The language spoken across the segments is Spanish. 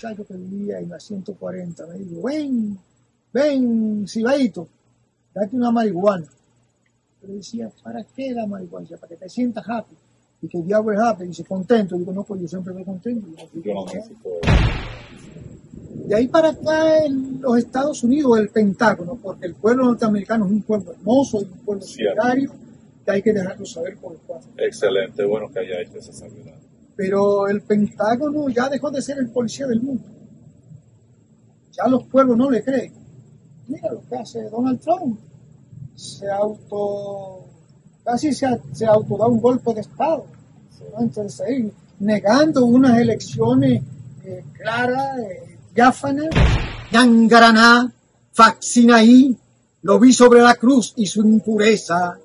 muchacho que vivía en la 140 me dijo, ven, ven, Sibaito, date una marihuana. Yo decía, ¿para qué la marihuana? Para que te sientas happy. Y que el diablo es happy. Y dice, contento. Digo, no, pues yo siempre me contento. Yo no de ahí para acá en los Estados Unidos, el Pentágono, porque el pueblo norteamericano es un pueblo hermoso, es un pueblo solidario, que hay que dejarlo saber por el cual. Excelente, bueno que haya hecho esa salvedad. Pero el Pentágono ya dejó de ser el policía del mundo. Ya los pueblos no le creen. Mira lo que hace Donald Trump. Se auto. casi se, se autoda un golpe de Estado. Entonces, negando unas elecciones eh, claras. Eh, Yáfana, Yangaraná, Faxinaí, lo vi sobre la cruz y su impureza,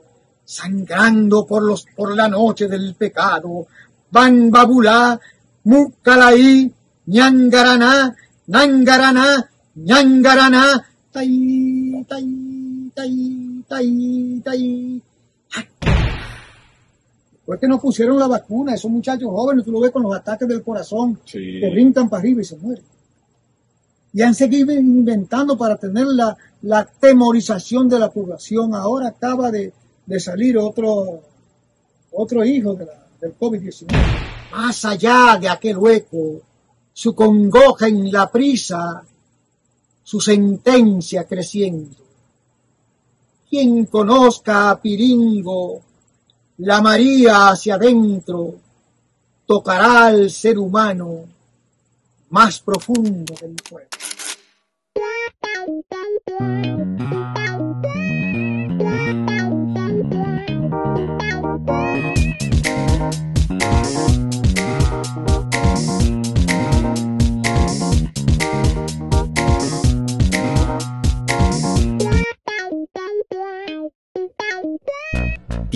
sangrando por, los, por la noche del pecado, Van Babulá, Mukalaí, Ñangaraná, Ñangaraná, Ñangaraná, Tai, Tai, Tai, Tai, Tai. Después que no pusieron la vacuna, esos muchachos jóvenes, tú lo ves con los ataques del corazón, que rincan para arriba y se mueren y han seguido inventando para tener la, la temorización de la población. Ahora acaba de, salir otro, otro hijo de del COVID-19. Más allá de aquel hueco, su congoja en la prisa, su sentencia creciendo. Quien conozca a Piringo, la María hacia adentro, tocará al ser humano más profundo del pueblo.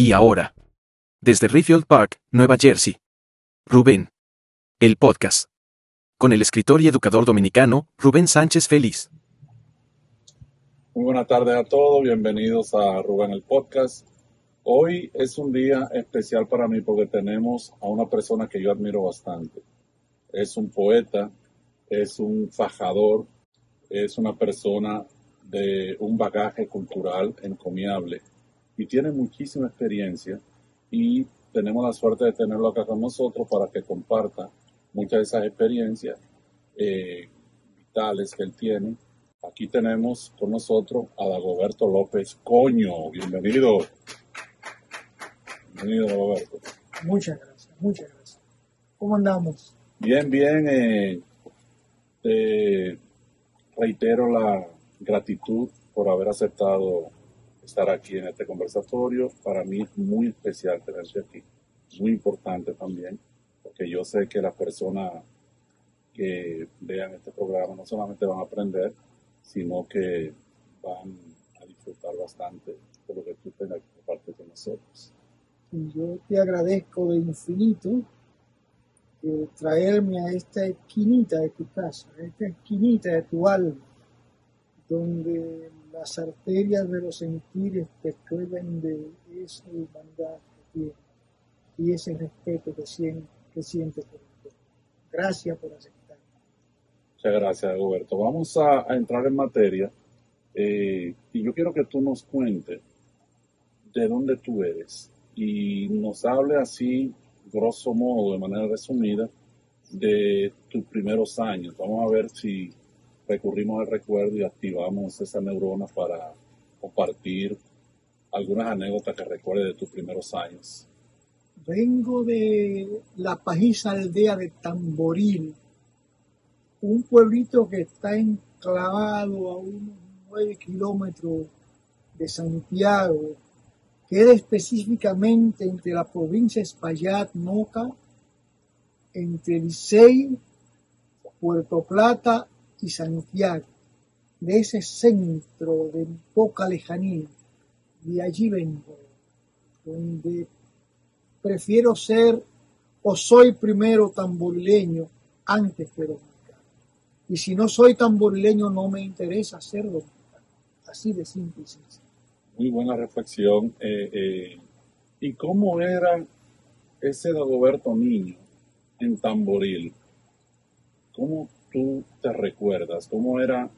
Y ahora, desde Rayfield Park, Nueva Jersey, Rubén, el podcast con el escritor y educador dominicano Rubén Sánchez Feliz. Muy buenas tardes a todos, bienvenidos a Rubén el Podcast. Hoy es un día especial para mí porque tenemos a una persona que yo admiro bastante. Es un poeta, es un fajador, es una persona de un bagaje cultural encomiable y tiene muchísima experiencia y tenemos la suerte de tenerlo acá con nosotros para que comparta muchas de esas experiencias eh, vitales que él tiene. Aquí tenemos con nosotros a Dagoberto López Coño. Bienvenido. Bienvenido, Dagoberto. Muchas gracias, muchas gracias. ¿Cómo andamos? Bien, bien. Eh, te reitero la gratitud por haber aceptado estar aquí en este conversatorio. Para mí es muy especial tenerte aquí, muy importante también porque yo sé que las personas que vean este programa no solamente van a aprender, sino que van a disfrutar bastante de lo que tú tengas que compartir con nosotros. Yo te agradezco de infinito de traerme a esta esquinita de tu casa, a esta esquinita de tu alma, donde las arterias de los sentires te escriben de esa humanidad que tienes y ese respeto que sientes que siente por Gracias por aceptar. Muchas gracias, Roberto. Vamos a, entrar en materia eh, y yo quiero que tú nos cuentes de dónde tú eres y nos hable así, grosso modo, de manera resumida, de tus primeros años. Vamos a ver si recurrimos al recuerdo y activamos esa neurona para compartir algunas anécdotas que recuerdes de tus primeros años. Vengo de la pajiza aldea de Tamboril, un pueblito que está enclavado a unos nueve kilómetros de Santiago, queda específicamente entre la provincia Espaillat, Moca, entre Licey, Puerto Plata y Santiago, de ese centro de poca lejanía. De allí vengo, donde prefiero ser o soy primero tamborileño antes que dominicano. Y si no soy tamborileño, no me interesa ser dominicano. Así de simple Muy buena reflexión. Eh, eh, ¿Y cómo era ese Dagoberto niño en Tamboril? ¿cómo tú te recuerdas? ¿Cómo era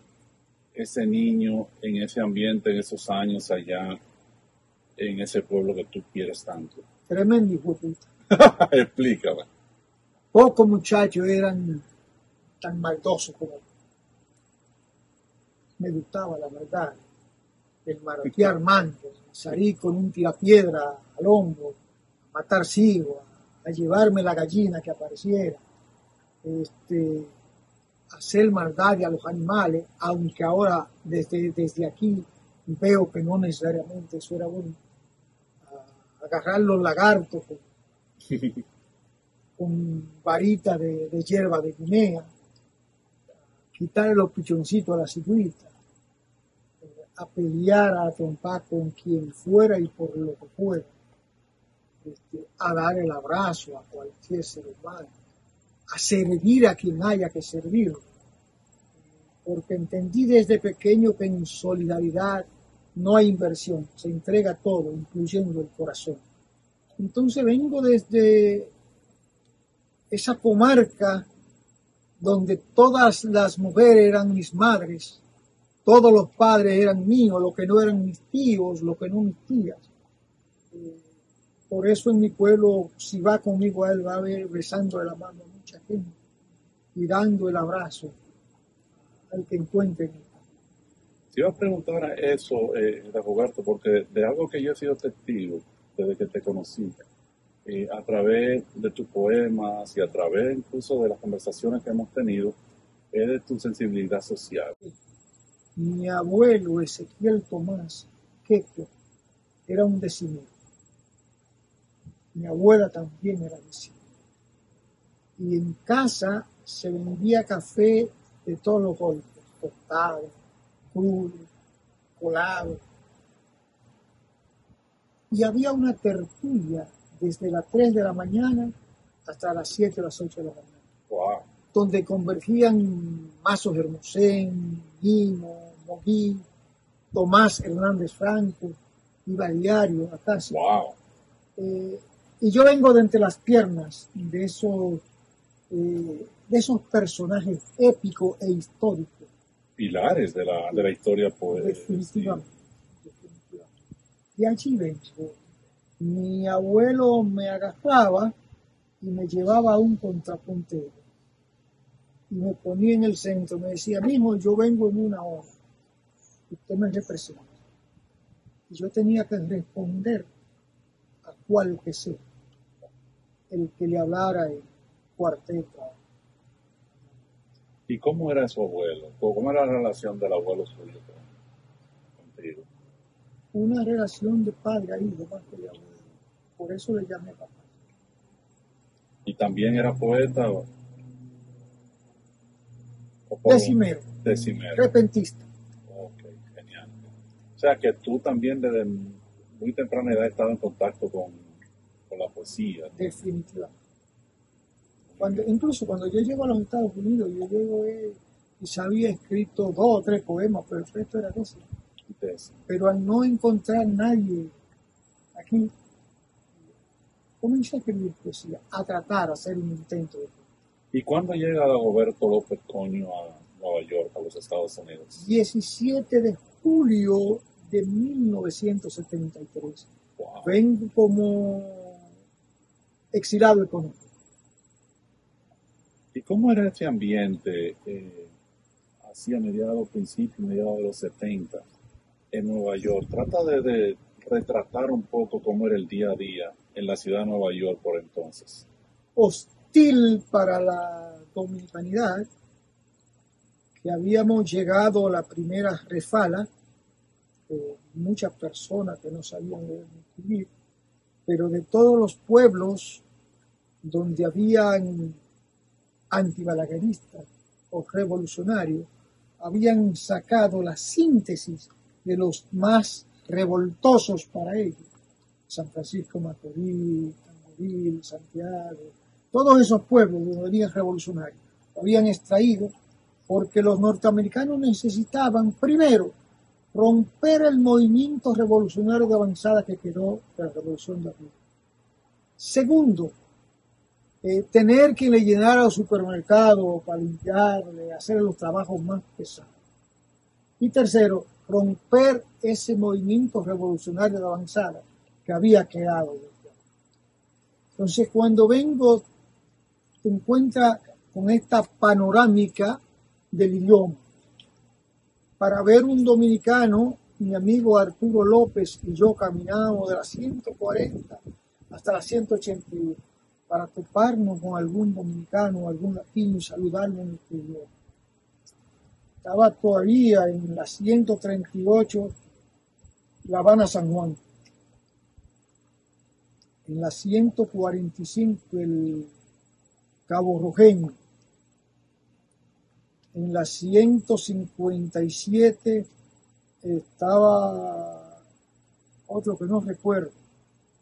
ese niño en ese ambiente, en esos años allá, en ese pueblo que tú quieres tanto? Tremendo hijo. Explícame. Pocos muchachos eran tan maldosos como yo. Me gustaba la verdad, el maroquear mantos, salir con un tirapiedra al hombro, a matar ciego, a, a llevarme la gallina que apareciera, este, hacer maldad a los animales, aunque ahora desde, desde aquí veo que no necesariamente eso era bueno. A- agarrar los lagartos con, con varita de, de hierba de Guinea, quitarle los pichoncitos a la cigüita, a pelear, a trompar con quien fuera y por lo que fuera, este, a dar el abrazo a cualquier ser humano, a servir a quien haya que servir, porque entendí desde pequeño que en solidaridad no hay inversión, se entrega todo, incluyendo el corazón. Entonces vengo desde esa comarca donde todas las mujeres eran mis madres, todos los padres eran míos, lo que no eran mis tíos, lo que no mis tías. Por eso en mi pueblo, si va conmigo a él, va a ver besando de la mano y dando el abrazo al que encuentre. en. Te iba a preguntar eso, eh, Roberto, porque de algo que yo he sido testigo desde que te conocí, eh, a través de tus poemas y a través incluso de las conversaciones que hemos tenido, es de tu sensibilidad social. Mi abuelo Ezequiel Tomás Queco era un decimero. Mi abuela también era decimero. Y en casa se vendía café de todos los golpes, tostado, crudo, colado. Y había una tertulia desde las 3 de la mañana hasta las 7 o las 8 de la mañana Wow. donde convergían Mazos Hermosén, Guimo, Moguí, Tomás Hernández Franco, iba diario a casa. Wow. Eh, y yo vengo de entre las piernas de esos, eh, de esos personajes épicos e históricos, Pilares de la, de la historia poética. definitivamente. definitivamente. Y allí vengo. Mi abuelo me agarraba y me llevaba a un contrapuntero. Y me ponía en el centro, me decía, mijo, yo vengo en una hora. Usted me representa. Y yo tenía que responder a cual que sea el que le hablara el cuarteto. ¿Y cómo era su abuelo? ¿Cómo era la relación del abuelo suyo con- contigo? Una relación de padre a hijo más que de abuelo. Por eso le llamé papá. ¿Y también era poeta? o- o Decimero, Decimero. repentista. Ok, genial. O sea que tú también desde muy temprana edad has estado en contacto con, con la poesía. definitivamente. Cuando, incluso cuando yo llego a los Estados Unidos, yo llego eh, y se había escrito dos o tres poemas, pero el resto era eso. Pero al no encontrar nadie aquí, comencé a escribir poesía, a tratar, a hacer un intento. de poesía. ¿Y cuándo llega Dagoberto López Coño a Nueva York, a los Estados Unidos? 17 de julio de 1973. Wow. Vengo como exilado económico. ¿Y cómo era ese ambiente eh, así a mediados, principios, mediados de los 70 en Nueva York? Trata de, retratar un poco cómo era el día a día en la ciudad de Nueva York por entonces. hostil para la dominicanidad, que habíamos llegado a la primera refala, muchas personas que no sabían leer pero de todos los pueblos donde habían antibalagueristas o revolucionarios, habían sacado la síntesis de los más revoltosos para ellos. San Francisco Macorís, Tamboril, Santiago, todos esos pueblos donde habían revolucionarios, lo habían extraído porque los norteamericanos necesitaban, primero, romper el movimiento revolucionario de avanzada que quedó de la revolución de abril. Segundo, eh, tener que le llenara los supermercados para limpiarle, hacer los trabajos más pesados. Y tercero, romper ese movimiento revolucionario de avanzada que había quedado. Entonces, cuando vengo, te encuentras con esta panorámica del idioma. Para ver un dominicano, mi amigo Arturo López y yo caminamos de las 140 hasta las 181 para toparnos con algún dominicano, algún latino y saludarlo en nuestro idioma. Estaba todavía en la 138 La Habana San Juan. En la 145 el Cabo Rojeño. En la 157 estaba otro que no recuerdo.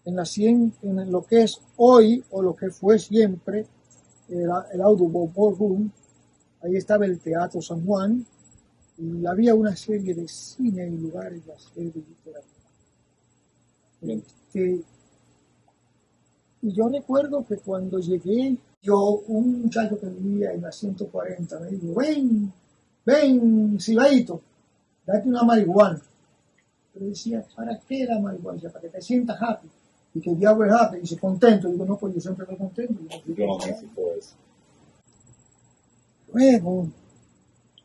En la 100, en lo que es hoy o lo que fue siempre el, el Audubon Room, ahí estaba el Teatro San Juan y había una serie de cine y lugares de hacer de literatura. Este, y yo recuerdo que cuando llegué, yo, un muchacho que vivía en la 140 me dijo, ven, ven, Sibaito, date una marihuana. Yo decía, ¿para qué la marihuana? Para que te sientas happy. Y que diablo es happy. Y dice, contento. Digo, no, pues yo siempre estoy contento. Yo Yo no eso. Luego,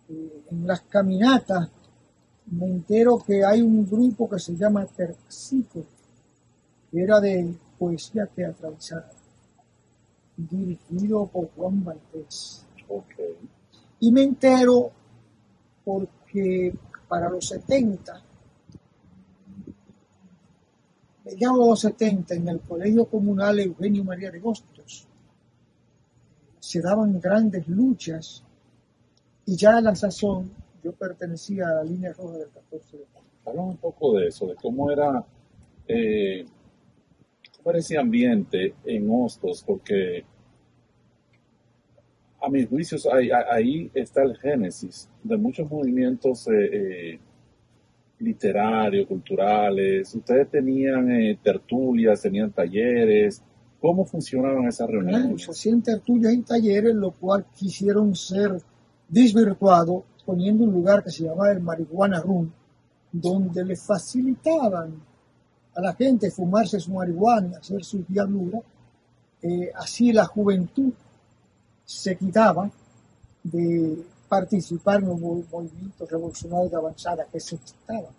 eh, en las caminatas, me entero que hay un grupo que se llama Terxico, que era de poesía teatralizada, dirigido por Juan Valdés. Ok. Y me entero porque para los 70, mediados de los 70, en el Colegio Comunal Eugenio María de Hostos, se daban grandes luchas y ya a la sazón yo pertenecía a la línea roja del 14 de mayo. Háblame un poco de eso, de cómo era, eh, cómo era ese ambiente en Hostos, porque a mis juicios ahí, ahí está el génesis de muchos movimientos eh, eh, literarios, culturales. Ustedes tenían eh, tertulias, tenían talleres. ¿Cómo funcionaban esas reuniones? se hacían tertulias y talleres, lo cual quisieron ser desvirtuado poniendo un lugar que se llamaba el Marihuana Room, donde le facilitaban a la gente fumarse su marihuana, hacer sus diabluras. Eh, así la juventud se quitaba de participar en los mov- movimientos revolucionarios de avanzada que se estaban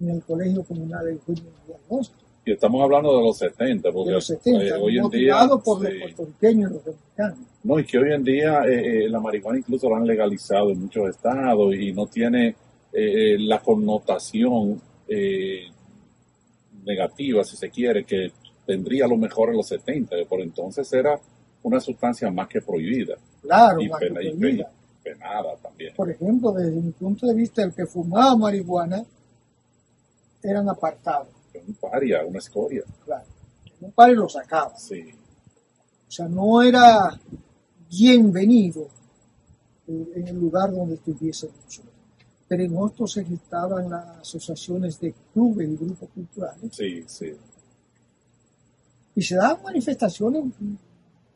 en el Colegio Comunal de Eugenio María de Hostos. Y estamos hablando de los 70, porque de los 70, eh, hoy en día... por los puertorriqueños y los dominicanos. No, y que hoy en día eh, eh, la marihuana incluso la han legalizado en muchos estados y no tiene eh, eh, la connotación eh, negativa, si se quiere, que tendría a lo mejor en los 70, que por entonces era una sustancia más que prohibida Claro, y, más que pena- y prohibida. Pe- penada también. Por ejemplo, desde mi punto de vista, el que fumaba marihuana eran apartados, Un paria, una escoria. claro. Un padre lo sacaba. Sí, O sea, no era bienvenido en el lugar donde estuviese mucho. Pero en otros estaban las asociaciones de clubes y grupos culturales sí, sí. y se daban manifestaciones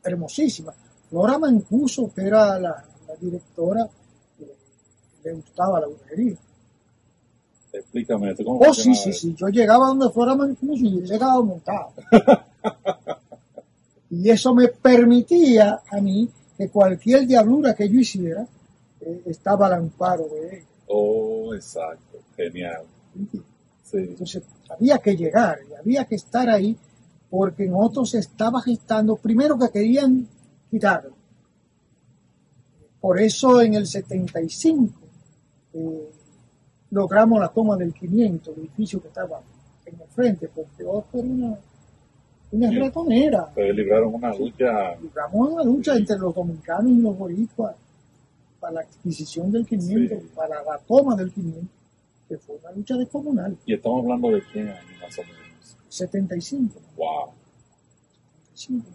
hermosísimas. Flora Mancuso, que era la, la directora, eh, le gustaba la brujería. Explícame esto. ¿Cómo Oh, sí, sí, eso? sí. Yo llegaba donde fuera Mancuso y yo llegaba montado. y eso me permitía a mí que cualquier diablura que yo hiciera eh, estaba al amparo de él. Oh, exacto. Genial. Sí, Entonces había que llegar y había que estar ahí porque en otros se estaba gestando, primero que querían quitarlo. Por eso en el 75 eh, logramos la toma del 500, el edificio que estaba en el frente, porque otro era una, una Sí. ratonera. ustedes libraron una lucha. Libramos una lucha entre los dominicanos y los boricuas para la adquisición del 500, Sí. para la toma del 500, que fue una lucha descomunal. Y estamos hablando de 100 años más o menos. 75. Wow. 75.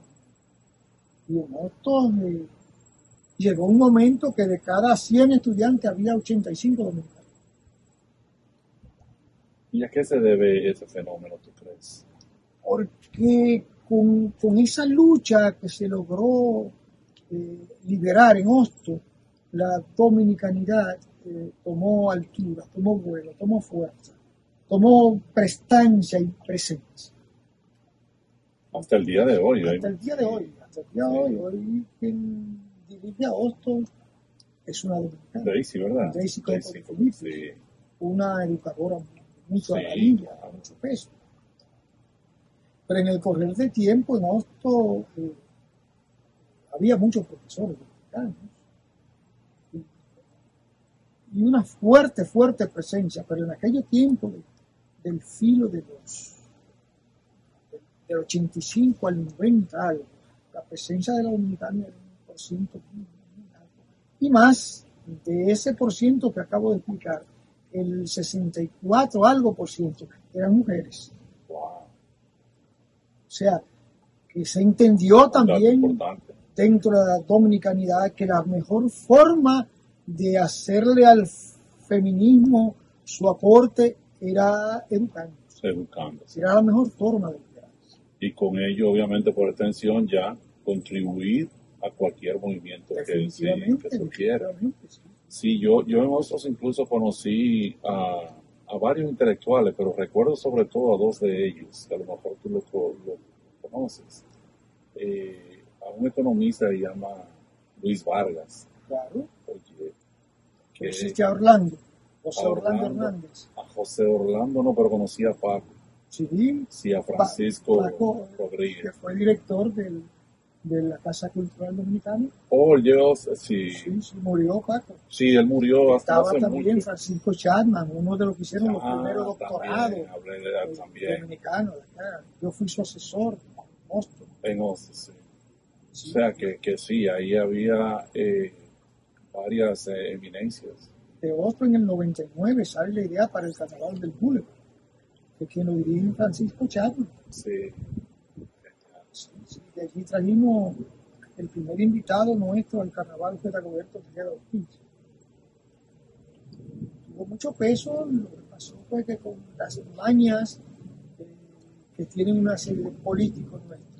Y en otros eh, llegó un momento que de cada 100 estudiantes había 85 dominicanos. ¿Y a qué se debe ese fenómeno, tú crees? Porque con, con esa lucha que se logró eh, liberar en Hosto, la dominicanidad eh, tomó altura, tomó vuelo, tomó fuerza, tomó prestancia y presencia. Hasta el día de hoy. Hasta el día de hoy. Hasta el día de hoy. Hoy 16 de agosto es una dominicana. Daisy, ¿verdad? Daisy, Daisy sí. Una educadora muy sí. a la niña, a mucho peso. Pero en el correr del tiempo, en agosto, eh, había muchos profesores dominicanos. Y una fuerte, fuerte presencia, pero en aquel tiempo del filo de los del 85 al 90 algo, la presencia de la dominicana era ciento y más de ese por ciento que acabo de explicar, el 64 algo por ciento eran mujeres. Wow. O sea, que se entendió también importante. dentro de la dominicanidad que la mejor forma de hacerle al feminismo su aporte era educando. Educándose. Era la mejor forma de liderar. Y con ello, obviamente, por extensión, ya contribuir a cualquier movimiento que, sí, que surgiera. sí. Sí, yo, yo en incluso conocí a, a varios intelectuales, pero recuerdo sobre todo a dos de ellos, que a lo mejor tú lo, co- lo conoces. Eh, a un economista que se llama Luis Vargas, Claro. que a Orlando, José a Orlando Orlando. Hernández. a José Orlando no, pero conocí a Paco, Sí, sí, a Francisco Paco, que Rodríguez. fue director del, de la Casa Cultural Dominicana. Oh, yo, sí, Sí, sí, murió Paco. sí, él murió hasta Estaba hace también mucho. Francisco Chapman, uno de los que hicieron los Ah, primeros doctorados también, de eh, también, dominicanos. de acá. Yo fui su asesor en Boston. en sí. Sí. O sea que, que sí, ahí había eh, varias eh, eminencias. De Boston en el 99 sale la idea para el Carnaval del Boulevard, que quien lo dirige Francisco Chapman. Sí, de allí trajimos el primer invitado nuestro al carnaval, que era Roberto Tejeda Ortiz. Tuvo mucho peso, lo que pasó fue que con las mañas eh, que tienen una serie de políticos nuestros.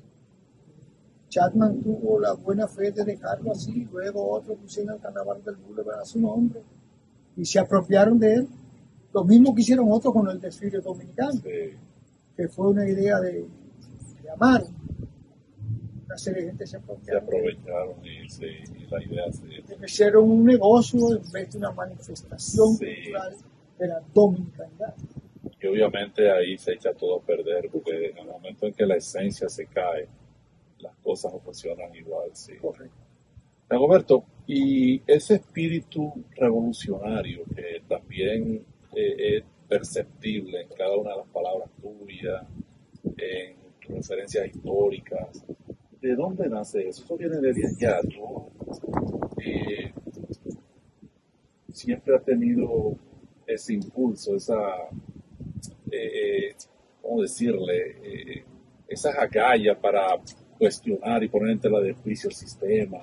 Chapman tuvo la buena fe de dejarlo así, luego otros pusieron el carnaval del Boulevard a su nombre y se apropiaron de él. Lo mismo que hicieron otros con el desfile dominicano sí, que fue una idea de, de amar. Una serie de gente se se apropiaron. aprovecharon y, sí, y la idea sí, de Hicieron un negocio en vez de una manifestación Sí. cultural de la dominicanidad. y obviamente ahí se echa todo a perder porque en el momento en que la esencia se cae, las cosas no funcionan igual. Sí. Correcto. Dagoberto, y ese espíritu revolucionario que también eh, es perceptible en cada una de las palabras tuyas, en tus referencias históricas, ¿de dónde nace eso? Eso viene de allá. Tú eh, siempre has tenido ese impulso, esa, eh, ¿cómo decirle? Eh, esas agallas para cuestionar y poner en tela de juicio el sistema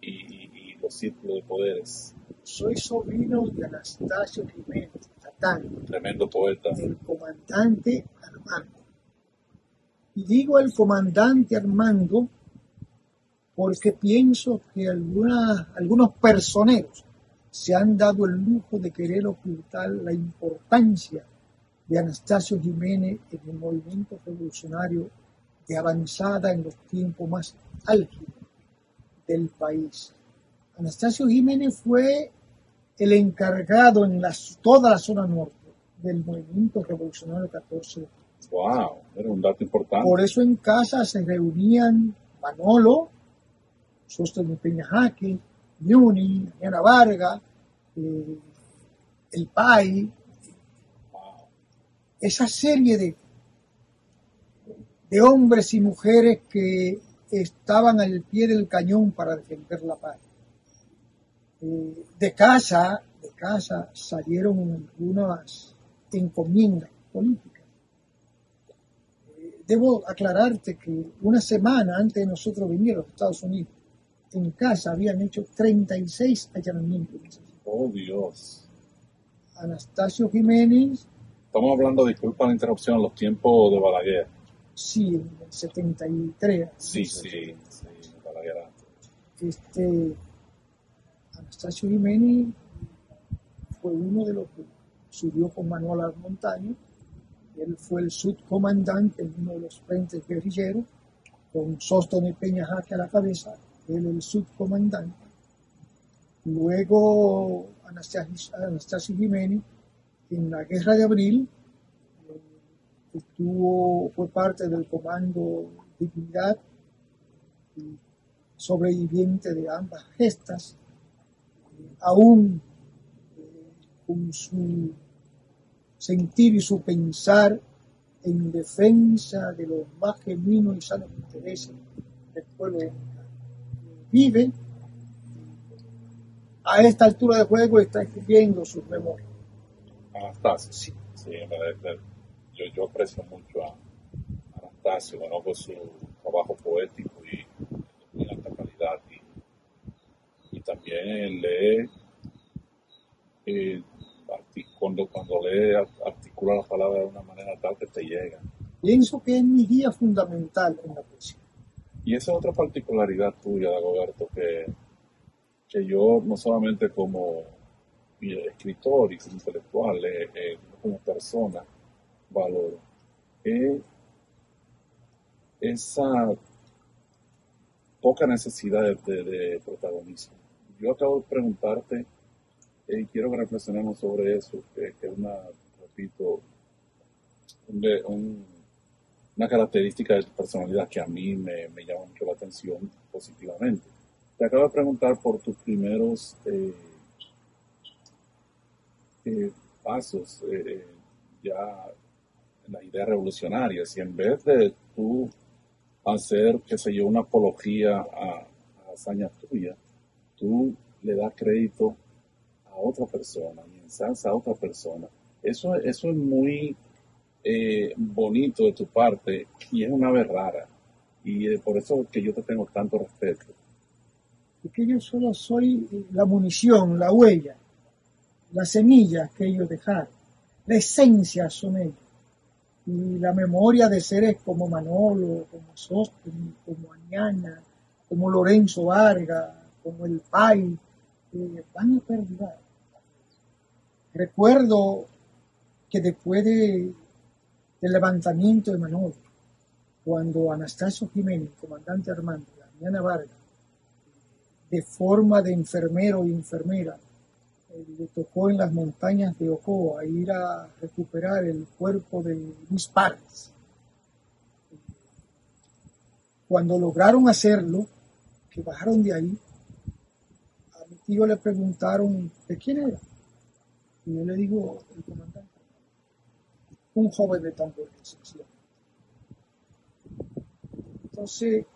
y, y- y los círculos de poderes. Soy sobrino de Anastasio Jiménez, Tatán, Tremendo poeta. del comandante Armando. Y digo el comandante Armando porque pienso que alguna- algunos personeros se han dado el lujo de querer ocultar la importancia de Anastasio Jiménez en el movimiento revolucionario de avanzada en los tiempos más álgidos del país. Anastasio Jiménez fue el encargado en las- toda la zona norte del movimiento revolucionario 14 de. Wow, era un dato importante. Por eso en casa se reunían Manolo, Sóstenes Peña Jaque, Muni, Ana Varga, eh, El Pai, Wow. esa serie de, de hombres y mujeres que estaban al pie del cañón para defender la paz. Eh, de casa, de casa salieron algunas encomiendas políticas. Debo aclararte que una semana antes de nosotros venir a los Estados Unidos, en casa habían hecho 36 allanamientos. Oh Dios. Anastasio Jiménez Estamos hablando, disculpa la interrupción, los tiempos de Balaguer. sí, en el 73. Sí, sí, sí, Balaguer. Este, Anastasio Jiménez fue uno de los que subió con Manuel a las montañas. Él fue el subcomandante en uno de los frentes guerrilleros, con Sóstones Peña Jaque a la cabeza, él el subcomandante. Luego Anastasio Jiménez, en la guerra de abril, eh, estuvo, fue parte del comando Dignidad, y sobreviviente de ambas gestas, eh, aún eh, con su sentir y su pensar en defensa de los más genuinos y sanos intereses del pueblo. Vive a esta altura de juego está escribiendo sus memorias. Anastasio, sí, sí, yo, yo aprecio mucho a Anastasio, por su trabajo poético y de alta calidad y, también lee eh, cuando, cuando lee articula las palabras de una manera tal que te llega. Pienso que es mi guía fundamental en la poesía. Y esa es otra particularidad tuya, Dagoberto, que, que yo no solamente como escritor y como intelectual, eh, eh, como persona, valoro. Es esa poca necesidad de, de- de protagonismo. Yo acabo de preguntarte eh, quiero que reflexionemos sobre eso, que, es una, repito, una característica de tu personalidad que a mí me, me llama mucho la atención positivamente. Te acabo de preguntar por tus primeros eh, eh, pasos eh, ya en las ideas revolucionarias y en vez de tú hacer, qué sé yo, una apología a, a hazañas tuyas, tú le das crédito a otra persona y ensalza a otra persona. Eso, eso es muy eh, bonito de tu parte y es una vez rara. Y eh, por eso es que yo te tengo tanto respeto. Porque yo solo soy la munición, la huella, las semillas que ellos dejaron. La esencia son ellos. Y la memoria de seres como Manolo, como Sóstenes, como Añana, como Lorenzo Vargas, como el Pai, eh, van a perdurar. Recuerdo que después de- del levantamiento de Manolo, cuando Anastasio Jiménez, comandante Armando, y Añana Vargas, de forma de enfermero y enfermera, eh, le tocó en las montañas de Ocoa ir a recuperar el cuerpo de Luis Parres. Cuando lograron hacerlo, que bajaron de ahí, a mi tío le preguntaron de quién era. Y yo le digo, el comandante. Un joven de tambor sección. Entonces,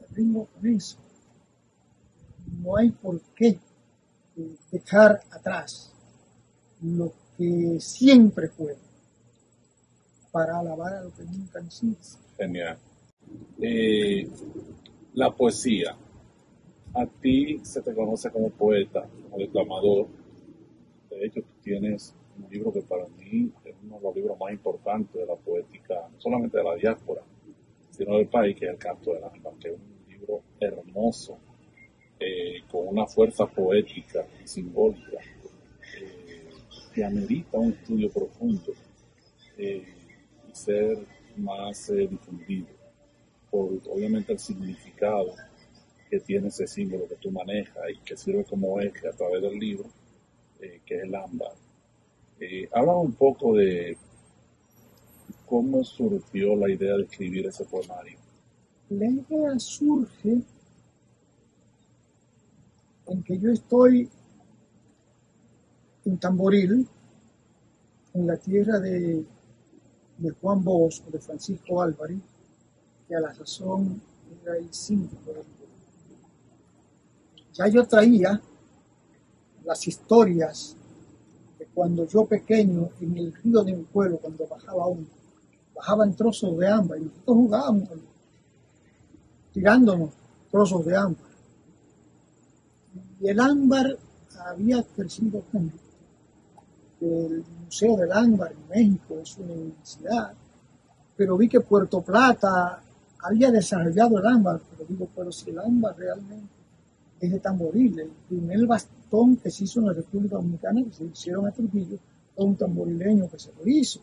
el ritmo con. No hay por qué eh, dejar atrás lo que siempre fue para alabar a lo que nunca han sido. Genial. Eh, la poesía. A ti se te conoce como poeta, como declamador. De hecho, tú tienes un libro que para mí es uno de los libros más importantes de la poética, no solamente de la diáspora, sino del país, que es El Canto del Alma, que es un libro hermoso, eh, con una fuerza poética y simbólica, eh, que amerita un estudio profundo eh, y ser más difundido por obviamente el significado que tiene ese símbolo que tú manejas y que sirve como eje a través del libro, eh, que es el ámbar. Eh, habla un poco de cómo surgió la idea de escribir ese poemario. La idea surge en que yo estoy en Tamboril, en la tierra de, Juan Bosco, de Francisco Álvarez, que a la sazón era el síndico. Ya yo traía las historias de cuando yo pequeño en el río de mi pueblo, cuando bajaba uno, bajaban trozos de ámbar y nosotros jugábamos tirándonos trozos de ámbar. Y el ámbar había crecido el Museo del Ámbar en México es una universidad pero vi que Puerto Plata había desarrollado el ámbar, pero digo, pero si el ámbar realmente es de tamboril, el primer que se hizo en la República Dominicana, que se hicieron a Trujillo, fue un tamborileño que se lo hizo.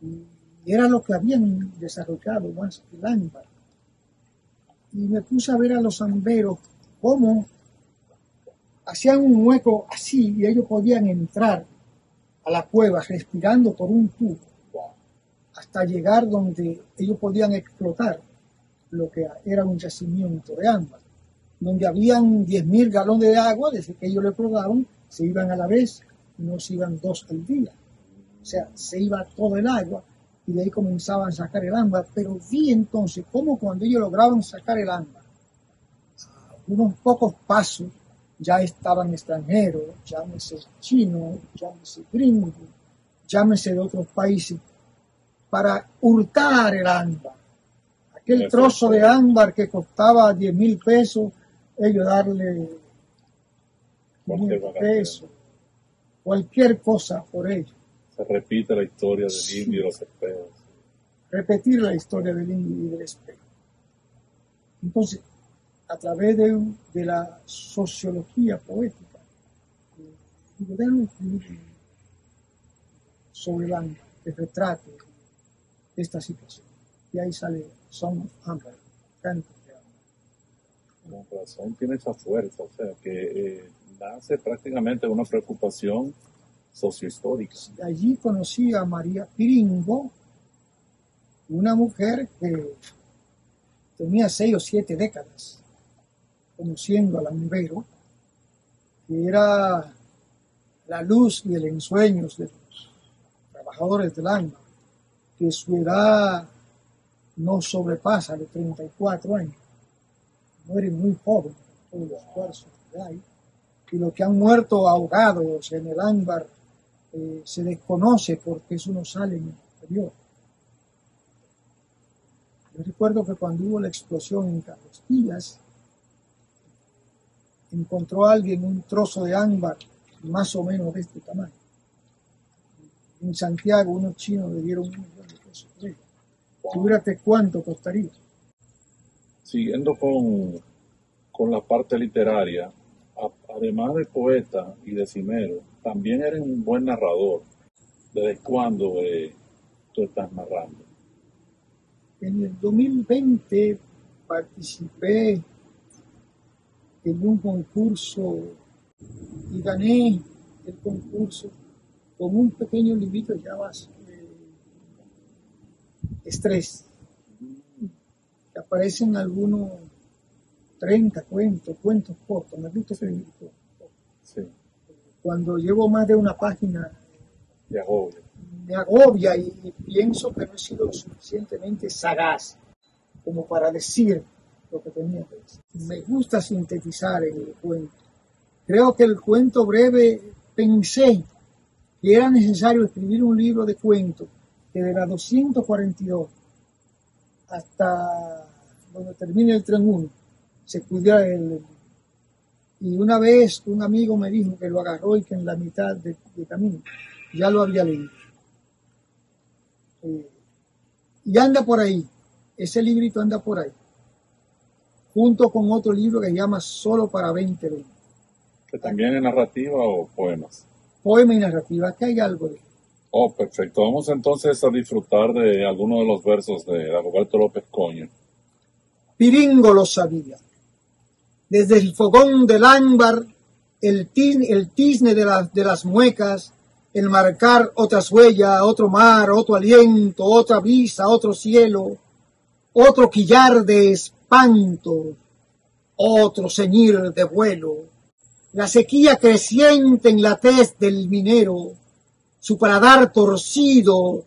Y era lo que habían desarrollado más el ámbar. Y me puse a ver a los amberos cómo hacían un hueco así y ellos podían entrar a la cueva respirando por un tubo hasta llegar donde ellos podían explotar lo que era un yacimiento de ámbar, donde habían 10.000 galones de agua, desde que ellos le probaban, se iban a la vez, no se iban dos al día. O sea, se iba todo el agua y de ahí comenzaban a sacar el ámbar, pero vi entonces cómo cuando ellos lograban sacar el ámbar, unos pocos pasos ya estaban extranjeros, llámese chino, llámese gringo, llámese de otros países, para hurtar el ámbar. Aquel trozo de ámbar que costaba 10 mil pesos, ellos darle 500 pesos, cualquier cosa por ello. Se repite la historia del indio y los espejos. Repetir la historia del indio y del espejo. Entonces, a través de, de la sociología poética, déjame escribir sobre el que retrate esta situación. Y ahí sale Son of Amber, canto de. La razón tiene esa fuerza, o sea, que eh, nace prácticamente una preocupación sociohistórica. Allí conocí a María Piringo, una mujer que tenía seis o siete décadas conociendo al ambero, que era la luz y el ensueño de los trabajadores del alma que su edad no sobrepasa los 34 años. Mueren muy jóvenes, todos los esfuerzos que hay. Y los que han muerto ahogados en el ámbar eh, se desconoce porque eso no sale en el exterior. Yo recuerdo que cuando hubo la explosión en Carlos encontró a alguien un trozo de ámbar más o menos de este tamaño. En Santiago unos chinos le dieron un Figúrate cuánto costaría. Siguiendo con, con la parte literaria, además de poeta y de cimero, también eres un buen narrador. ¿Desde cuándo eh, tú estás narrando? En el 2020 participé en un concurso y gané el concurso con un pequeño librito ya vas estrés. Aparecen algunos 30 cuentos, cuentos cortos, me gusta ese sí. Cuando llevo más de una página, me agobia. Me agobia y, pienso que no he sido lo suficientemente sagaz como para decir lo que tenía que decir. Me gusta sintetizar en el cuento. Creo que el cuento breve pensé que era necesario escribir un libro de cuentos que de la 242 hasta donde termine el tren 1 se cuida el y una vez un amigo me dijo que lo agarró y que en la mitad de, camino ya lo había leído eh, y anda por ahí ese librito anda por ahí junto con otro libro que se llama Solo para 2020 que también es narrativa o poemas poema y narrativa que hay algo de Oh, perfecto. Vamos entonces a disfrutar de algunos de los versos de Roberto López Coño. Piringo lo sabía. Desde el fogón del ámbar, el, el tizne de, las muecas, el marcar otras huellas, otro mar, otro aliento, otra brisa, otro cielo, otro quillar de espanto, otro ceñir de vuelo, la sequía creciente en la tez del minero, su paladar torcido,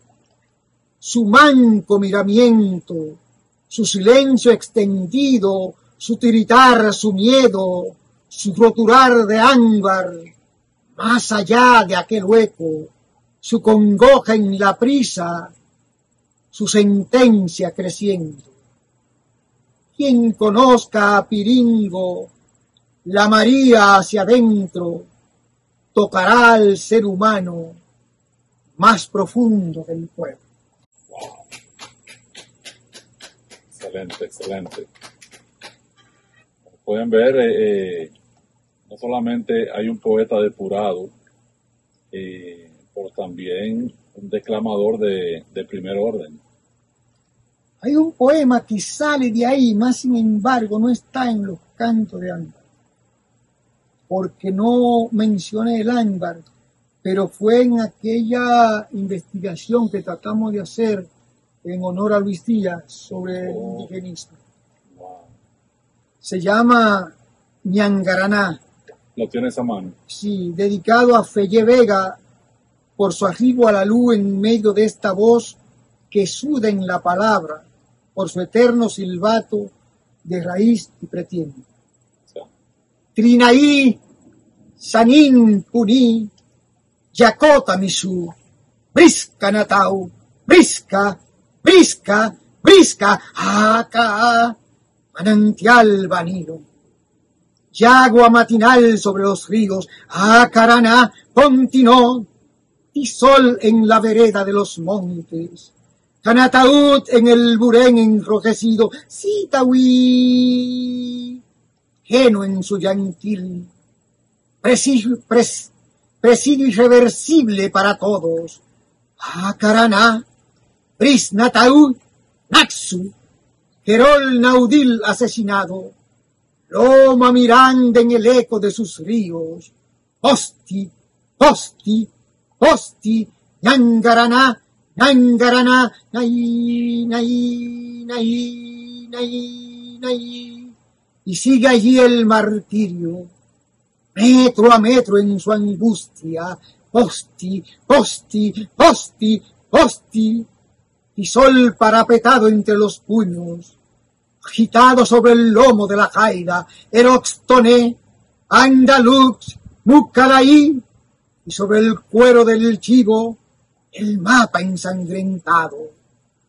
su manco miramiento, su silencio extendido, su tiritar, su miedo, su roturar de ámbar, más allá de aquel hueco, su congoja en la prisa, su sentencia creciendo. Quien conozca a Piringo, la María hacia adentro, tocará al ser humano más profundo del pueblo. Excelente, excelente. Pueden ver, eh, eh, no solamente hay un poeta depurado, eh, pero también un declamador de, de primer orden. Hay un poema que sale de ahí, más sin embargo no está en los cantos de ámbar, porque no mencioné el ámbar, pero fue en aquella investigación que tratamos de hacer en honor a Luis Díaz sobre el Oh. indigenismo. Wow. Se llama Ñangaraná, Lo tienes a mano. sí, dedicado a Felle Vega por su arribo a la luz en medio de esta voz que suda en la palabra, por su eterno silbato de raíz y pretiende. O sea, Trinaí, Sanín, Puní, Yacota, Misú, Brisca, Natau, Brisca, Brisca, Brisca, Acá, manantial vanido. Yagua matinal sobre los ríos, Acaraná, continuó, y sol en la vereda de los montes. Canataúd en el burén enrojecido, Citahui, geno en su yanquil, presidio, pres- presidio irreversible para todos. Acaraná, Brisnataúd, Naxu, Gerol Naudil asesinado, Loma Miranda en el eco de sus ríos, Posti, Posti, Posti, Ñangaraná, Ñangaraná, Nay, Nay, Nay, Nay, Nay. Y sigue allí el martirio, metro a metro en su angustia, Posti, Posti, Posti, Posti, y sol parapetado entre los puños, agitado sobre el lomo de la jaira, Eroxtoné, Andalux, Mucaraí, y sobre el cuero del chivo, el mapa ensangrentado,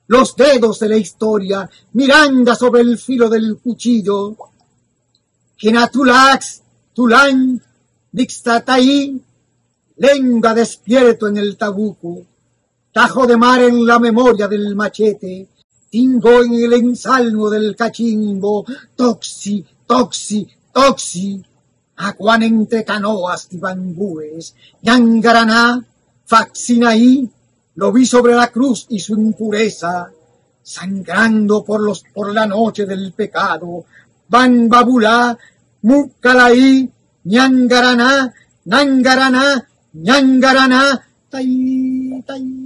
los dedos de la historia, Miranda sobre el filo del cuchillo, Genatulax, Tulán, Dixtataí, lengua despierto en el tabuco, tajo de mar en la memoria del machete, tingo en el ensalmo del cachimbo, toxi, toxi, toxi, aguan entre canoas y bambúes, Yangaraná, Faxinaí, lo vi sobre la cruz y su impureza, sangrando por los por la noche del pecado, Bambabulá, Mucalaí, Ñangaraná, Ñangaraná, Ñangaraná, tai, tai,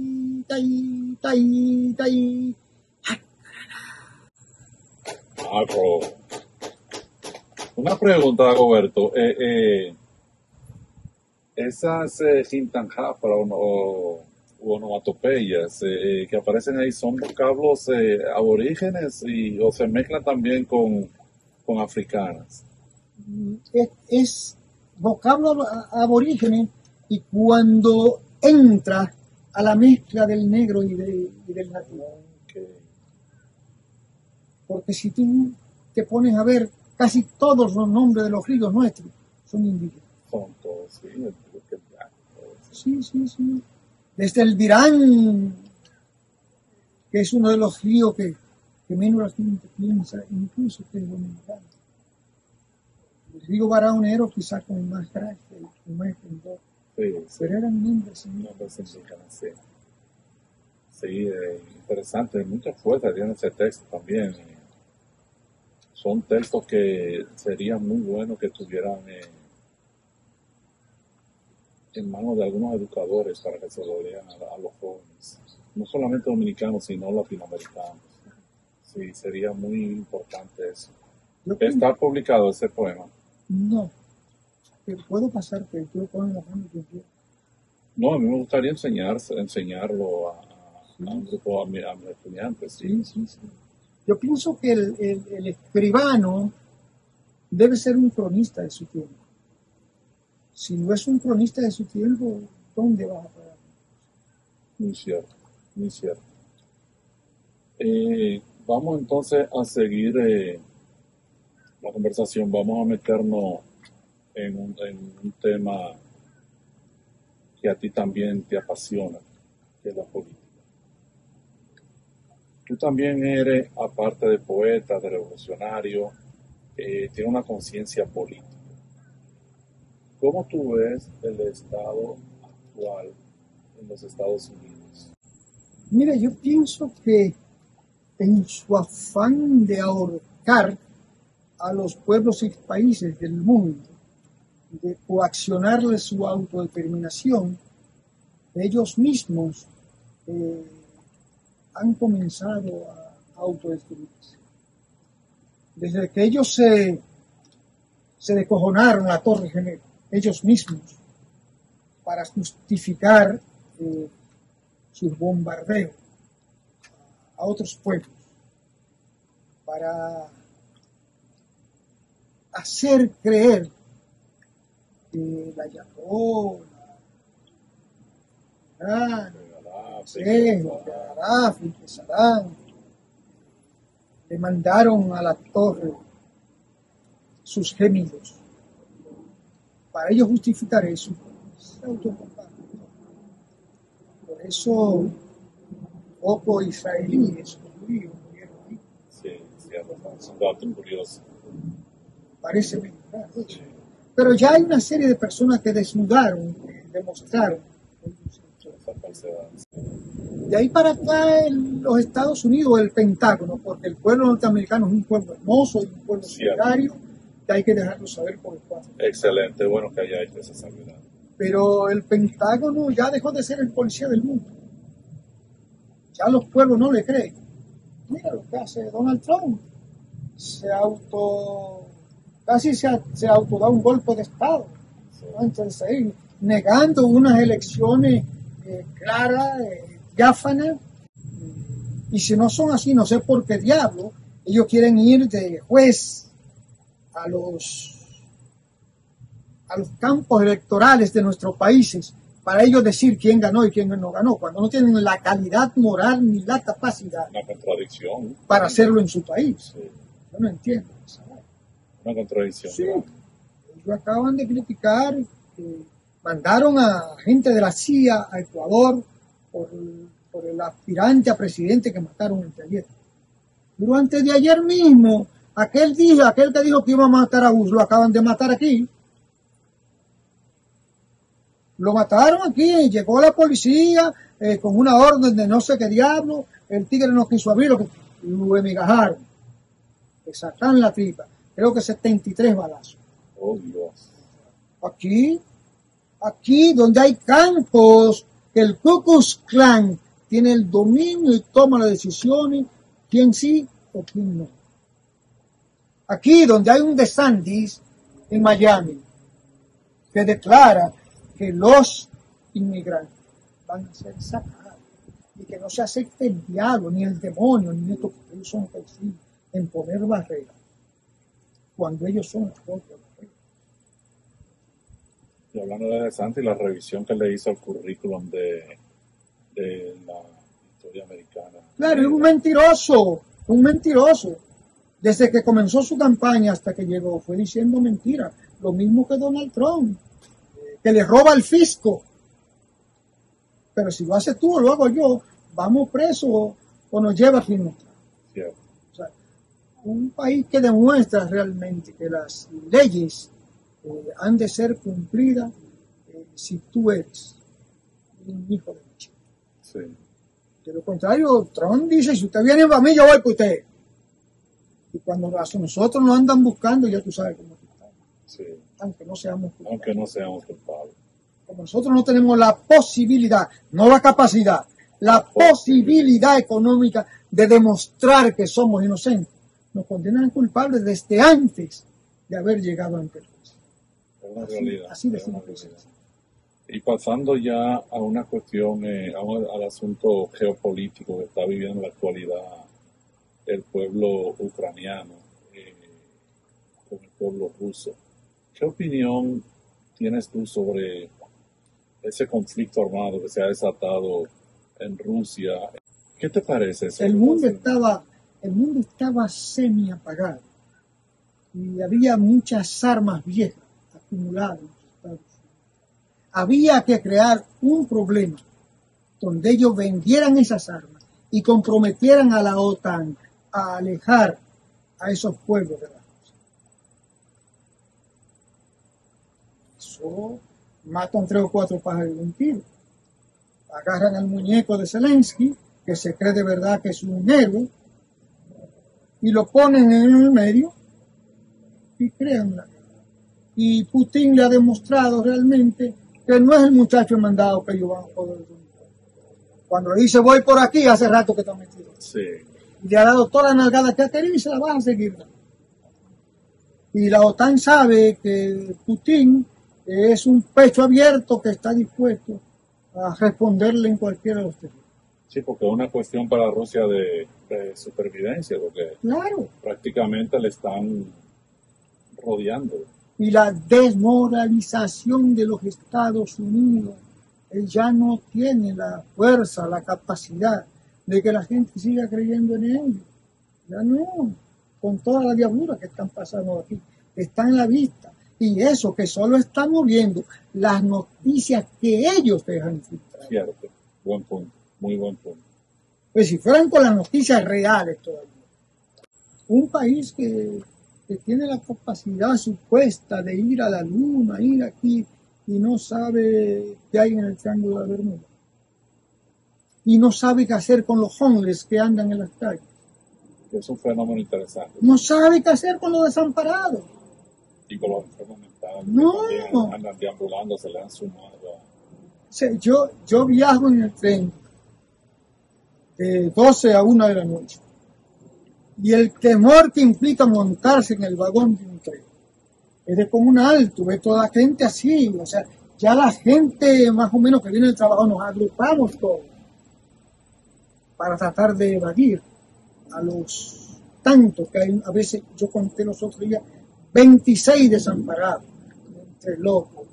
tai, tai, tai. Ah, Una pregunta, Roberto. Eh, eh, esas eh, jintanjafra o, o, onomatopeyas eh, eh, que aparecen ahí son vocablos aborígenes y, o se mezclan también con, con africanas. es, es vocablo aborígene y cuando entra a la mezcla del negro y, de- y del nativo. Porque si tú te pones a ver, casi todos los nombres de los ríos nuestros son indígenas. Son todos, sí, el-. Sí, sí, sí. Desde el Virán, que es uno de los ríos que, que menos la gente piensa, incluso que es dominicano. El río Baraonero quizás con más y con más esplendor. Sí, sí. Pero eran nombres sí. Eh, interesante, mucha fuerza tiene ese texto también. eh. Son textos que sería muy bueno que estuvieran eh, en manos de algunos educadores para que se lo lean a, a los jóvenes, no solamente dominicanos, sino latinoamericanos. Sí, sería muy importante eso. Está publicado ese poema. No. Puedo pasarte, tú lo pones en la mano que quieras. No, a mí me gustaría enseñar, enseñarlo a, a un grupo, a, mi- a mis estudiantes. Sí, Sí, sí, sí. Yo pienso que el, el- el escribano debe ser un cronista de su tiempo. Si no es un cronista de su tiempo, ¿dónde vas a parar? Muy cierto, muy cierto. Eh, vamos entonces a seguir eh, la conversación. Vamos a meternos en un, en un tema que a ti también te apasiona, que es la política. Tú también eres, aparte de poeta, de revolucionario, eh, tienes una conciencia política. ¿Cómo tú ves el estado actual en los Estados Unidos? Mira, yo pienso que en su afán de ahorcar a los pueblos y países del mundo, de coaccionarles su autodeterminación, ellos mismos eh, han comenzado a autodestruirse. Desde que ellos se, se descojonaron la Torre Gemela, ellos mismos, para justificar eh, sus bombardeos a otros pueblos, para hacer creer que la Yacó, la Sí, Gaddafi, que Saddam, le mandaron a la torre sus gemidos. Para ellos justificar eso, se. Por eso, pocos israelíes, judíos, murieron ahí. Sí, cierto, es dato curioso. Parece mentira. Pero ya hay una serie de personas que desnudaron, demostraron. De ahí para acá en los Estados Unidos, el Pentágono, porque el pueblo norteamericano es un pueblo hermoso un pueblo solidario, que hay que dejarlo saber por el cuatro. Excelente, bueno que haya hecho esa salvedad. Pero el Pentágono ya dejó de ser el policía del mundo. Ya los pueblos no le creen. Mira lo que hace Donald Trump. Se auto, casi se, se auto da un golpe de Estado. ahí, negando unas elecciones eh, claras, eh, diáfanas. Y si no son así, no sé por qué diablo, ellos quieren ir de juez a los a los campos electorales de nuestros países para ellos decir quién ganó y quién no ganó, cuando no tienen la calidad moral ni la capacidad Una contradicción. para hacerlo en su país. Sí, Yo no entiendo. Una contradicción. Sí, ellos acaban de criticar que mandaron a gente de la CIA a Ecuador por, por el aspirante a presidente que mataron anteayer. Pero antes de ayer mismo, aquel dijo, aquel que dijo que iba a matar a Bush, lo acaban de matar aquí. Lo mataron aquí, llegó la policía eh, con una orden de no sé qué diablo, el tigre no quiso abrir, lo, lo emigajaron, le sacan la tripa, creo que 73 balazos. Oh, Dios. Aquí, aquí donde hay campos, que el Ku Klux Klan tiene el dominio y toma las decisiones, quién sí o quién no. Aquí donde hay un DeSantis en Miami, que declara que los inmigrantes van a ser sacados y que no se acepte el diablo, ni el demonio, ni esto que ellos son en poner barreras, cuando ellos son propias barreras. Y hablando de Santi, la revisión que le hizo al currículum de, de la historia americana. Claro, es un mentiroso, un mentiroso. Desde que comenzó su campaña hasta que llegó, fue diciendo mentiras. Lo mismo que Donald Trump, que le roba al fisco. Pero si lo haces tú o lo hago yo, vamos presos o nos lleva a fin. Cierto. Un país que demuestra realmente que las leyes eh, han de ser cumplidas eh, si tú eres un hijo de Michelle. Sí. De lo contrario, Trump dice, si usted viene para mí, yo voy para usted. Y cuando nosotros nos andan buscando, ya tú sabes cómo estamos, Sí. aunque no seamos culpables. Aunque no seamos culpables. Como nosotros no tenemos la posibilidad, no la capacidad, la posibilidad económica de demostrar que somos inocentes, condenan culpables desde antes de haber llegado ante el juez. Es una Así, realidad. de simple. Y pasando ya a una cuestión, eh, a un- al asunto geopolítico que está viviendo en la actualidad el pueblo ucraniano eh, con el pueblo ruso. ¿Qué opinión tienes tú sobre ese conflicto armado que se ha desatado en Rusia? ¿Qué te parece? eso? El mundo estaba, el mundo estaba semi apagado y había muchas armas viejas acumuladas. Había que crear un problema donde ellos vendieran esas armas y comprometieran a la OTAN a alejar a esos pueblos de la Rusia. Eso matan tres o cuatro pájaros de un tiro. Agarran al muñeco de Zelensky, que se cree de verdad que es un héroe, y lo ponen en el medio y crean la guerra. Y Putin le ha demostrado realmente que no es el muchacho mandado que ellos van a poder. Cuando le dice voy por aquí, hace rato que está metido. Sí. Le ha dado toda la nalgada que ha querido y se la va a seguir. Y la OTAN sabe que Putin es un pecho abierto que está dispuesto a responderle en cualquiera de los territorios. Sí, porque es una cuestión para Rusia de, de supervivencia, porque Claro. prácticamente le están rodeando. y la desmoralización de los Estados Unidos. Él ya no tiene la fuerza, la capacidad de que la gente siga creyendo en ellos. Ya no, con toda la diablura que están pasando aquí. Está en la vista. Y eso que solo estamos viendo las noticias que ellos dejan filtrar. Cierto. Buen punto. Muy buen punto. Pues si fueran con las noticias reales todavía. Un país que, que tiene la capacidad supuesta de ir a la luna, ir aquí, y no sabe qué hay en el Triángulo de la Bermuda. Y no sabe qué hacer con los homeless que andan en las calles. Es un fenómeno interesante. No sabe qué hacer con los desamparados. Y con los enfermos mentales No. andan deambulando, se le han sumado. O sea, yo, yo viajo en el tren de 12 a 1 de la noche. Y el temor que implica montarse en el vagón de un tren. Es de común alto, ve toda la gente así, o sea, ya la gente más o menos que viene del trabajo nos agrupamos todos para tratar de evadir a los tantos que hay, a veces yo conté los otros días, 26 desamparados, entre locos,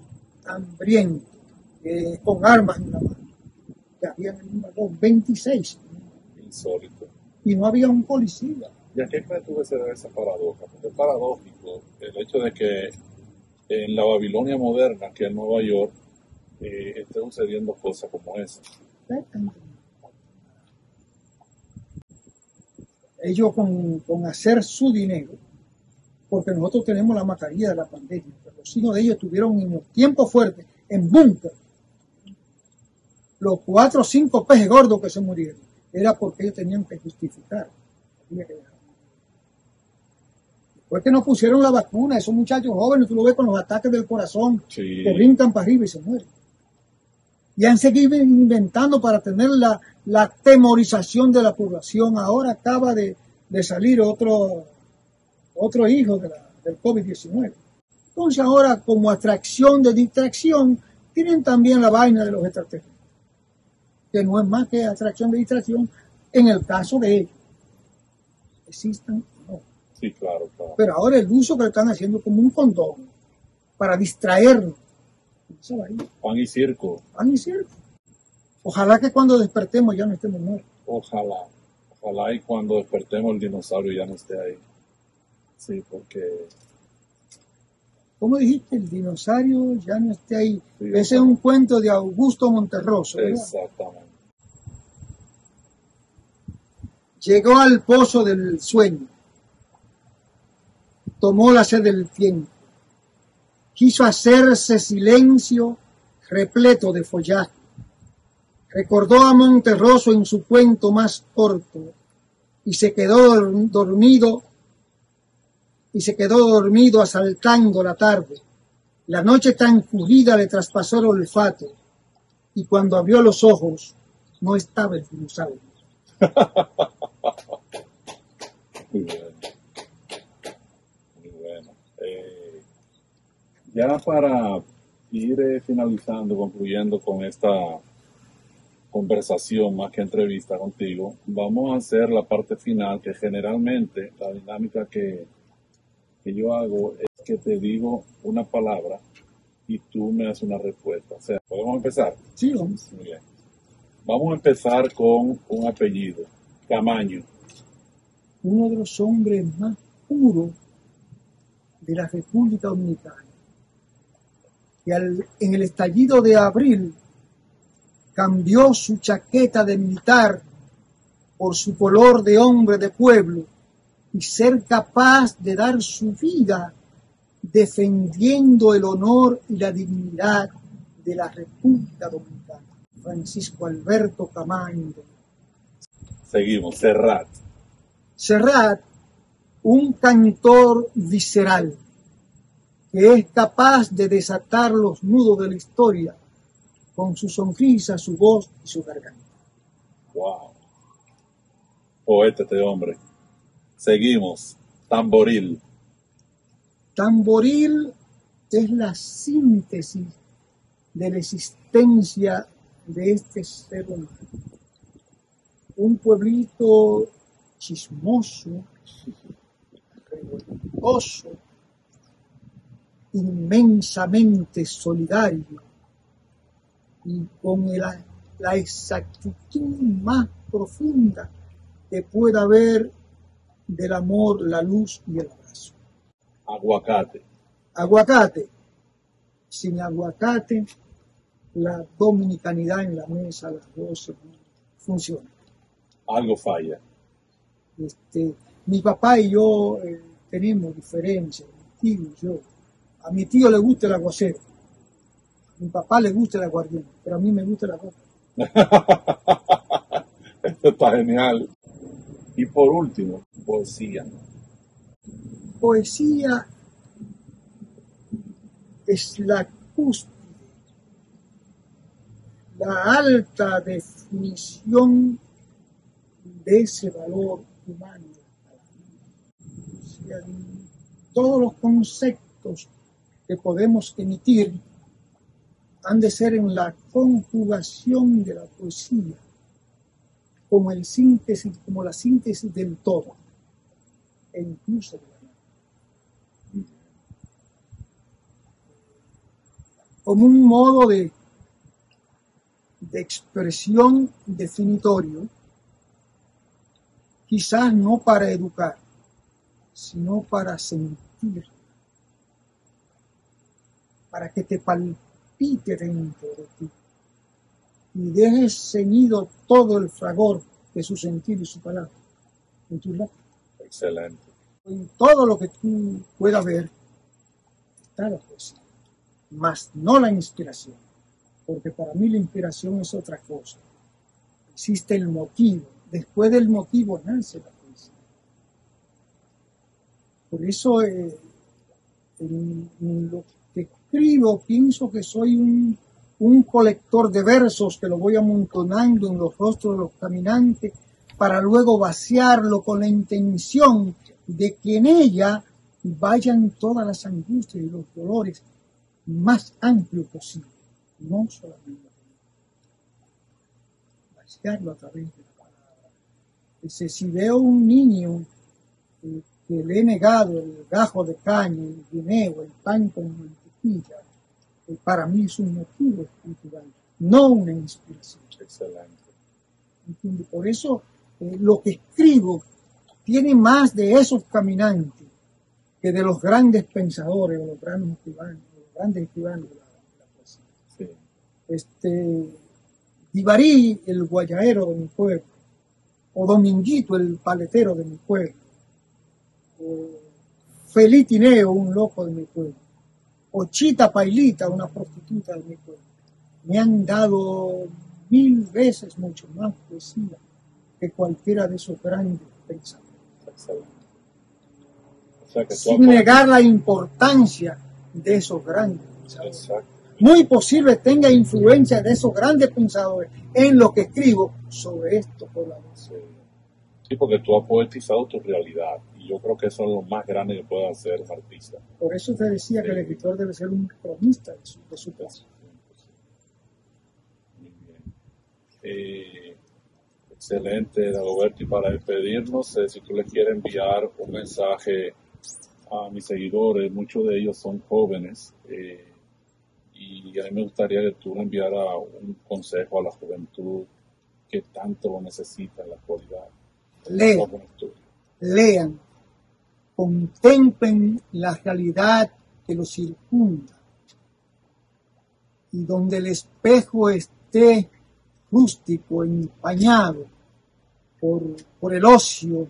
hambrientos, eh, con armas en la mano, que había en un vagón, 26, Insólito. y no había un policía. ¿Y a qué crees tú que debe esa paradoja? Porque es paradójico el hecho de que en la Babilonia moderna, que es Nueva York, eh, esté sucediendo cosas como esa. Ellos con, con hacer su dinero, porque nosotros tenemos la mascarilla de la pandemia, pero los hijos de ellos estuvieron en los tiempos fuertes, en búnker. Los cuatro o cinco pejes gordos que se murieron, era porque ellos tenían que justificar. Después que nos pusieron la vacuna, esos muchachos jóvenes, tú lo ves con los ataques del corazón, Sí. que brincan para arriba y se mueren. Y han seguido inventando para tener la, la temorización de la población. Ahora acaba de, de salir otro, otro hijo de la- del COVID-19. Entonces ahora como atracción de distracción tienen también la vaina de los extraterrestres, que no es más que atracción de distracción en el caso de ellos. Existan o no. Sí, claro, claro. Pero ahora el uso que están haciendo como un condón para distraernos. Pan y circo, Pan y circo. Ojalá que cuando despertemos ya no estemos muertos. ojalá. Ojalá y cuando despertemos el dinosaurio ya no esté ahí. Sí, porque ¿Cómo dijiste? El dinosaurio ya no esté ahí. Sí, Ese es un cuento de Augusto Monterroso. ¿verdad? exactamente. Llegó al pozo del sueño. Tomó la sed del tiempo. Quiso hacerse silencio repleto de follaje. Recordó a Monterroso en su cuento más corto y se quedó dorm- dormido y se quedó dormido asaltando la tarde. La noche transcurrida le traspasó el olfato y cuando abrió los ojos no estaba el dinosaurio. Muy bueno. Eh, ya para ir eh, finalizando, concluyendo con esta conversación más que entrevista contigo, vamos a hacer la parte final que generalmente la dinámica que, que yo hago es que te digo una palabra y tú me haces una respuesta. O sea, podemos empezar. Sí, hombre. Muy bien. Vamos a empezar con un apellido, Camaño. uno de los hombres más puros de la República Dominicana. Y al- en el estallido de abril cambió su chaqueta de militar por su color de hombre de pueblo y ser capaz de dar su vida defendiendo el honor y la dignidad de la República Dominicana. Francisco Alberto Camaño. Seguimos, Serrat. Serrat, un cantor visceral que es capaz de desatar los nudos de la historia con su sonrisa, su voz y su garganta. Wow. Poeta este hombre. Seguimos. Tamboril. Tamboril es la síntesis de la existencia de este ser humano. Un pueblito chismoso, revoltoso, inmensamente solidario y con la, la exactitud más profunda que pueda haber del amor, la luz y el abrazo. Aguacate. Aguacate. Sin aguacate, la dominicanidad en la mesa las 12 funciona. Algo falla. Este, mi papá y yo eh, tenemos diferencias, mi tío y yo. A mi tío le gusta el aguacero, a mi papá le gusta el aguardiente, pero a mí me gusta la coca. Esto está genial. Y por último, poesía. Poesía es la cúspide, la alta definición de ese valor humano. Todos los conceptos que podemos emitir han de ser en la conjugación de la poesía, como el síntesis, como la síntesis del todo, e incluso de la nada. Como un modo de, de expresión definitorio, quizás no para educar, sino para sentir, para que te palpite dentro de ti y dejes ceñido todo el fragor de su sentido y su palabra en tus labios. Excelente. En todo lo que tú puedas ver está la poesía, más no la inspiración, porque para mí la inspiración es otra cosa. Existe el motivo, después del motivo nace la poesía. Por eso eh, en, en lo que escribo pienso que soy un, un colector de versos que lo voy amontonando en los rostros de los caminantes para luego vaciarlo con la intención de que en ella vayan todas las angustias y los dolores más amplio posible, no solamente vaciarlo a través de la palabra. Si veo un niño eh, que le he negado el gajo de caña, el guineo, el pan con mantequilla, para mí es un motivo espiritual, no una inspiración. Excelente. ¿Entiende? Por eso eh, lo que escribo tiene más de esos caminantes que de los grandes pensadores o los grandes escribanos, los grandes escribanos de la, de la poesía. Sí. Este, Divarí, el guayaero de mi pueblo, o Dominguito, el paletero de mi pueblo, o Feliz Tineo, un loco de mi pueblo, o Chita Pailita, una prostituta de mi pueblo, me han dado mil veces mucho más poesía que cualquiera de esos grandes pensadores. O sea que tú Sin negar la importancia de esos grandes pensadores. Exacto. Muy posible tenga influencia de esos grandes pensadores en lo que escribo sobre esto por la. Sí, porque tú has poetizado tu realidad. Y yo creo que eso es lo más grande que puede hacer un artista. Por eso te decía que el escritor debe ser un cronista de su, de su clase. Muy bien. Eh, excelente, Dagoberto. Y para despedirnos, eh, si tú le quieres enviar un mensaje a mis seguidores, muchos de ellos son jóvenes, eh, y a mí me gustaría que tú le enviaras un consejo a la juventud que tanto lo necesita en la actualidad. Lean, lean, contemplen la realidad que los circunda y donde el espejo esté rústico, empañado por, por el ocio,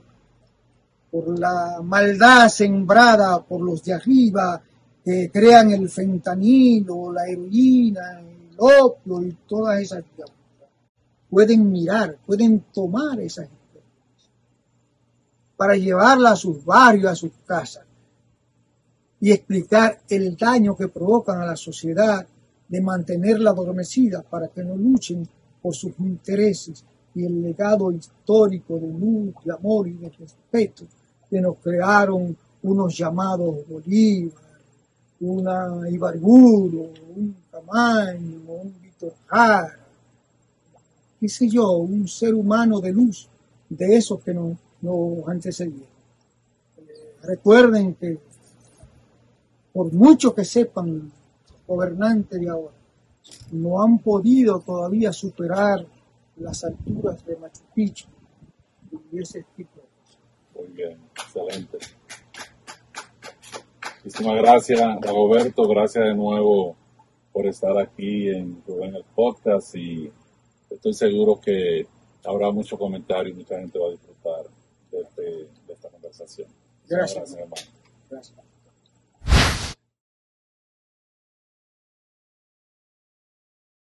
por la maldad sembrada por los de arriba, que crean el fentanilo, la heroína, el opio y todas esas. Pueden mirar, pueden tomar esas para llevarla a sus barrios, a sus casas y explicar el daño que provocan a la sociedad de mantenerla adormecida para que no luchen por sus intereses y el legado histórico de luz, de amor y de respeto que nos crearon unos llamados Bolívar, una Ibarburo, un Camaño, un Víctor Jara, qué sé yo, un ser humano de luz, de esos que nos, nos antecedieron. Eh, recuerden que por mucho que sepan gobernantes de ahora, no han podido todavía superar las alturas de Machu Picchu y ese tipo de. Muy bien, excelente. Muchísimas gracias, Roberto. Gracias de nuevo por estar aquí en Rubén el Podcast y estoy seguro que habrá muchos comentarios y mucha gente va a disfrutar de, de, de esta conversación. Gracias. Gracias. Gracias.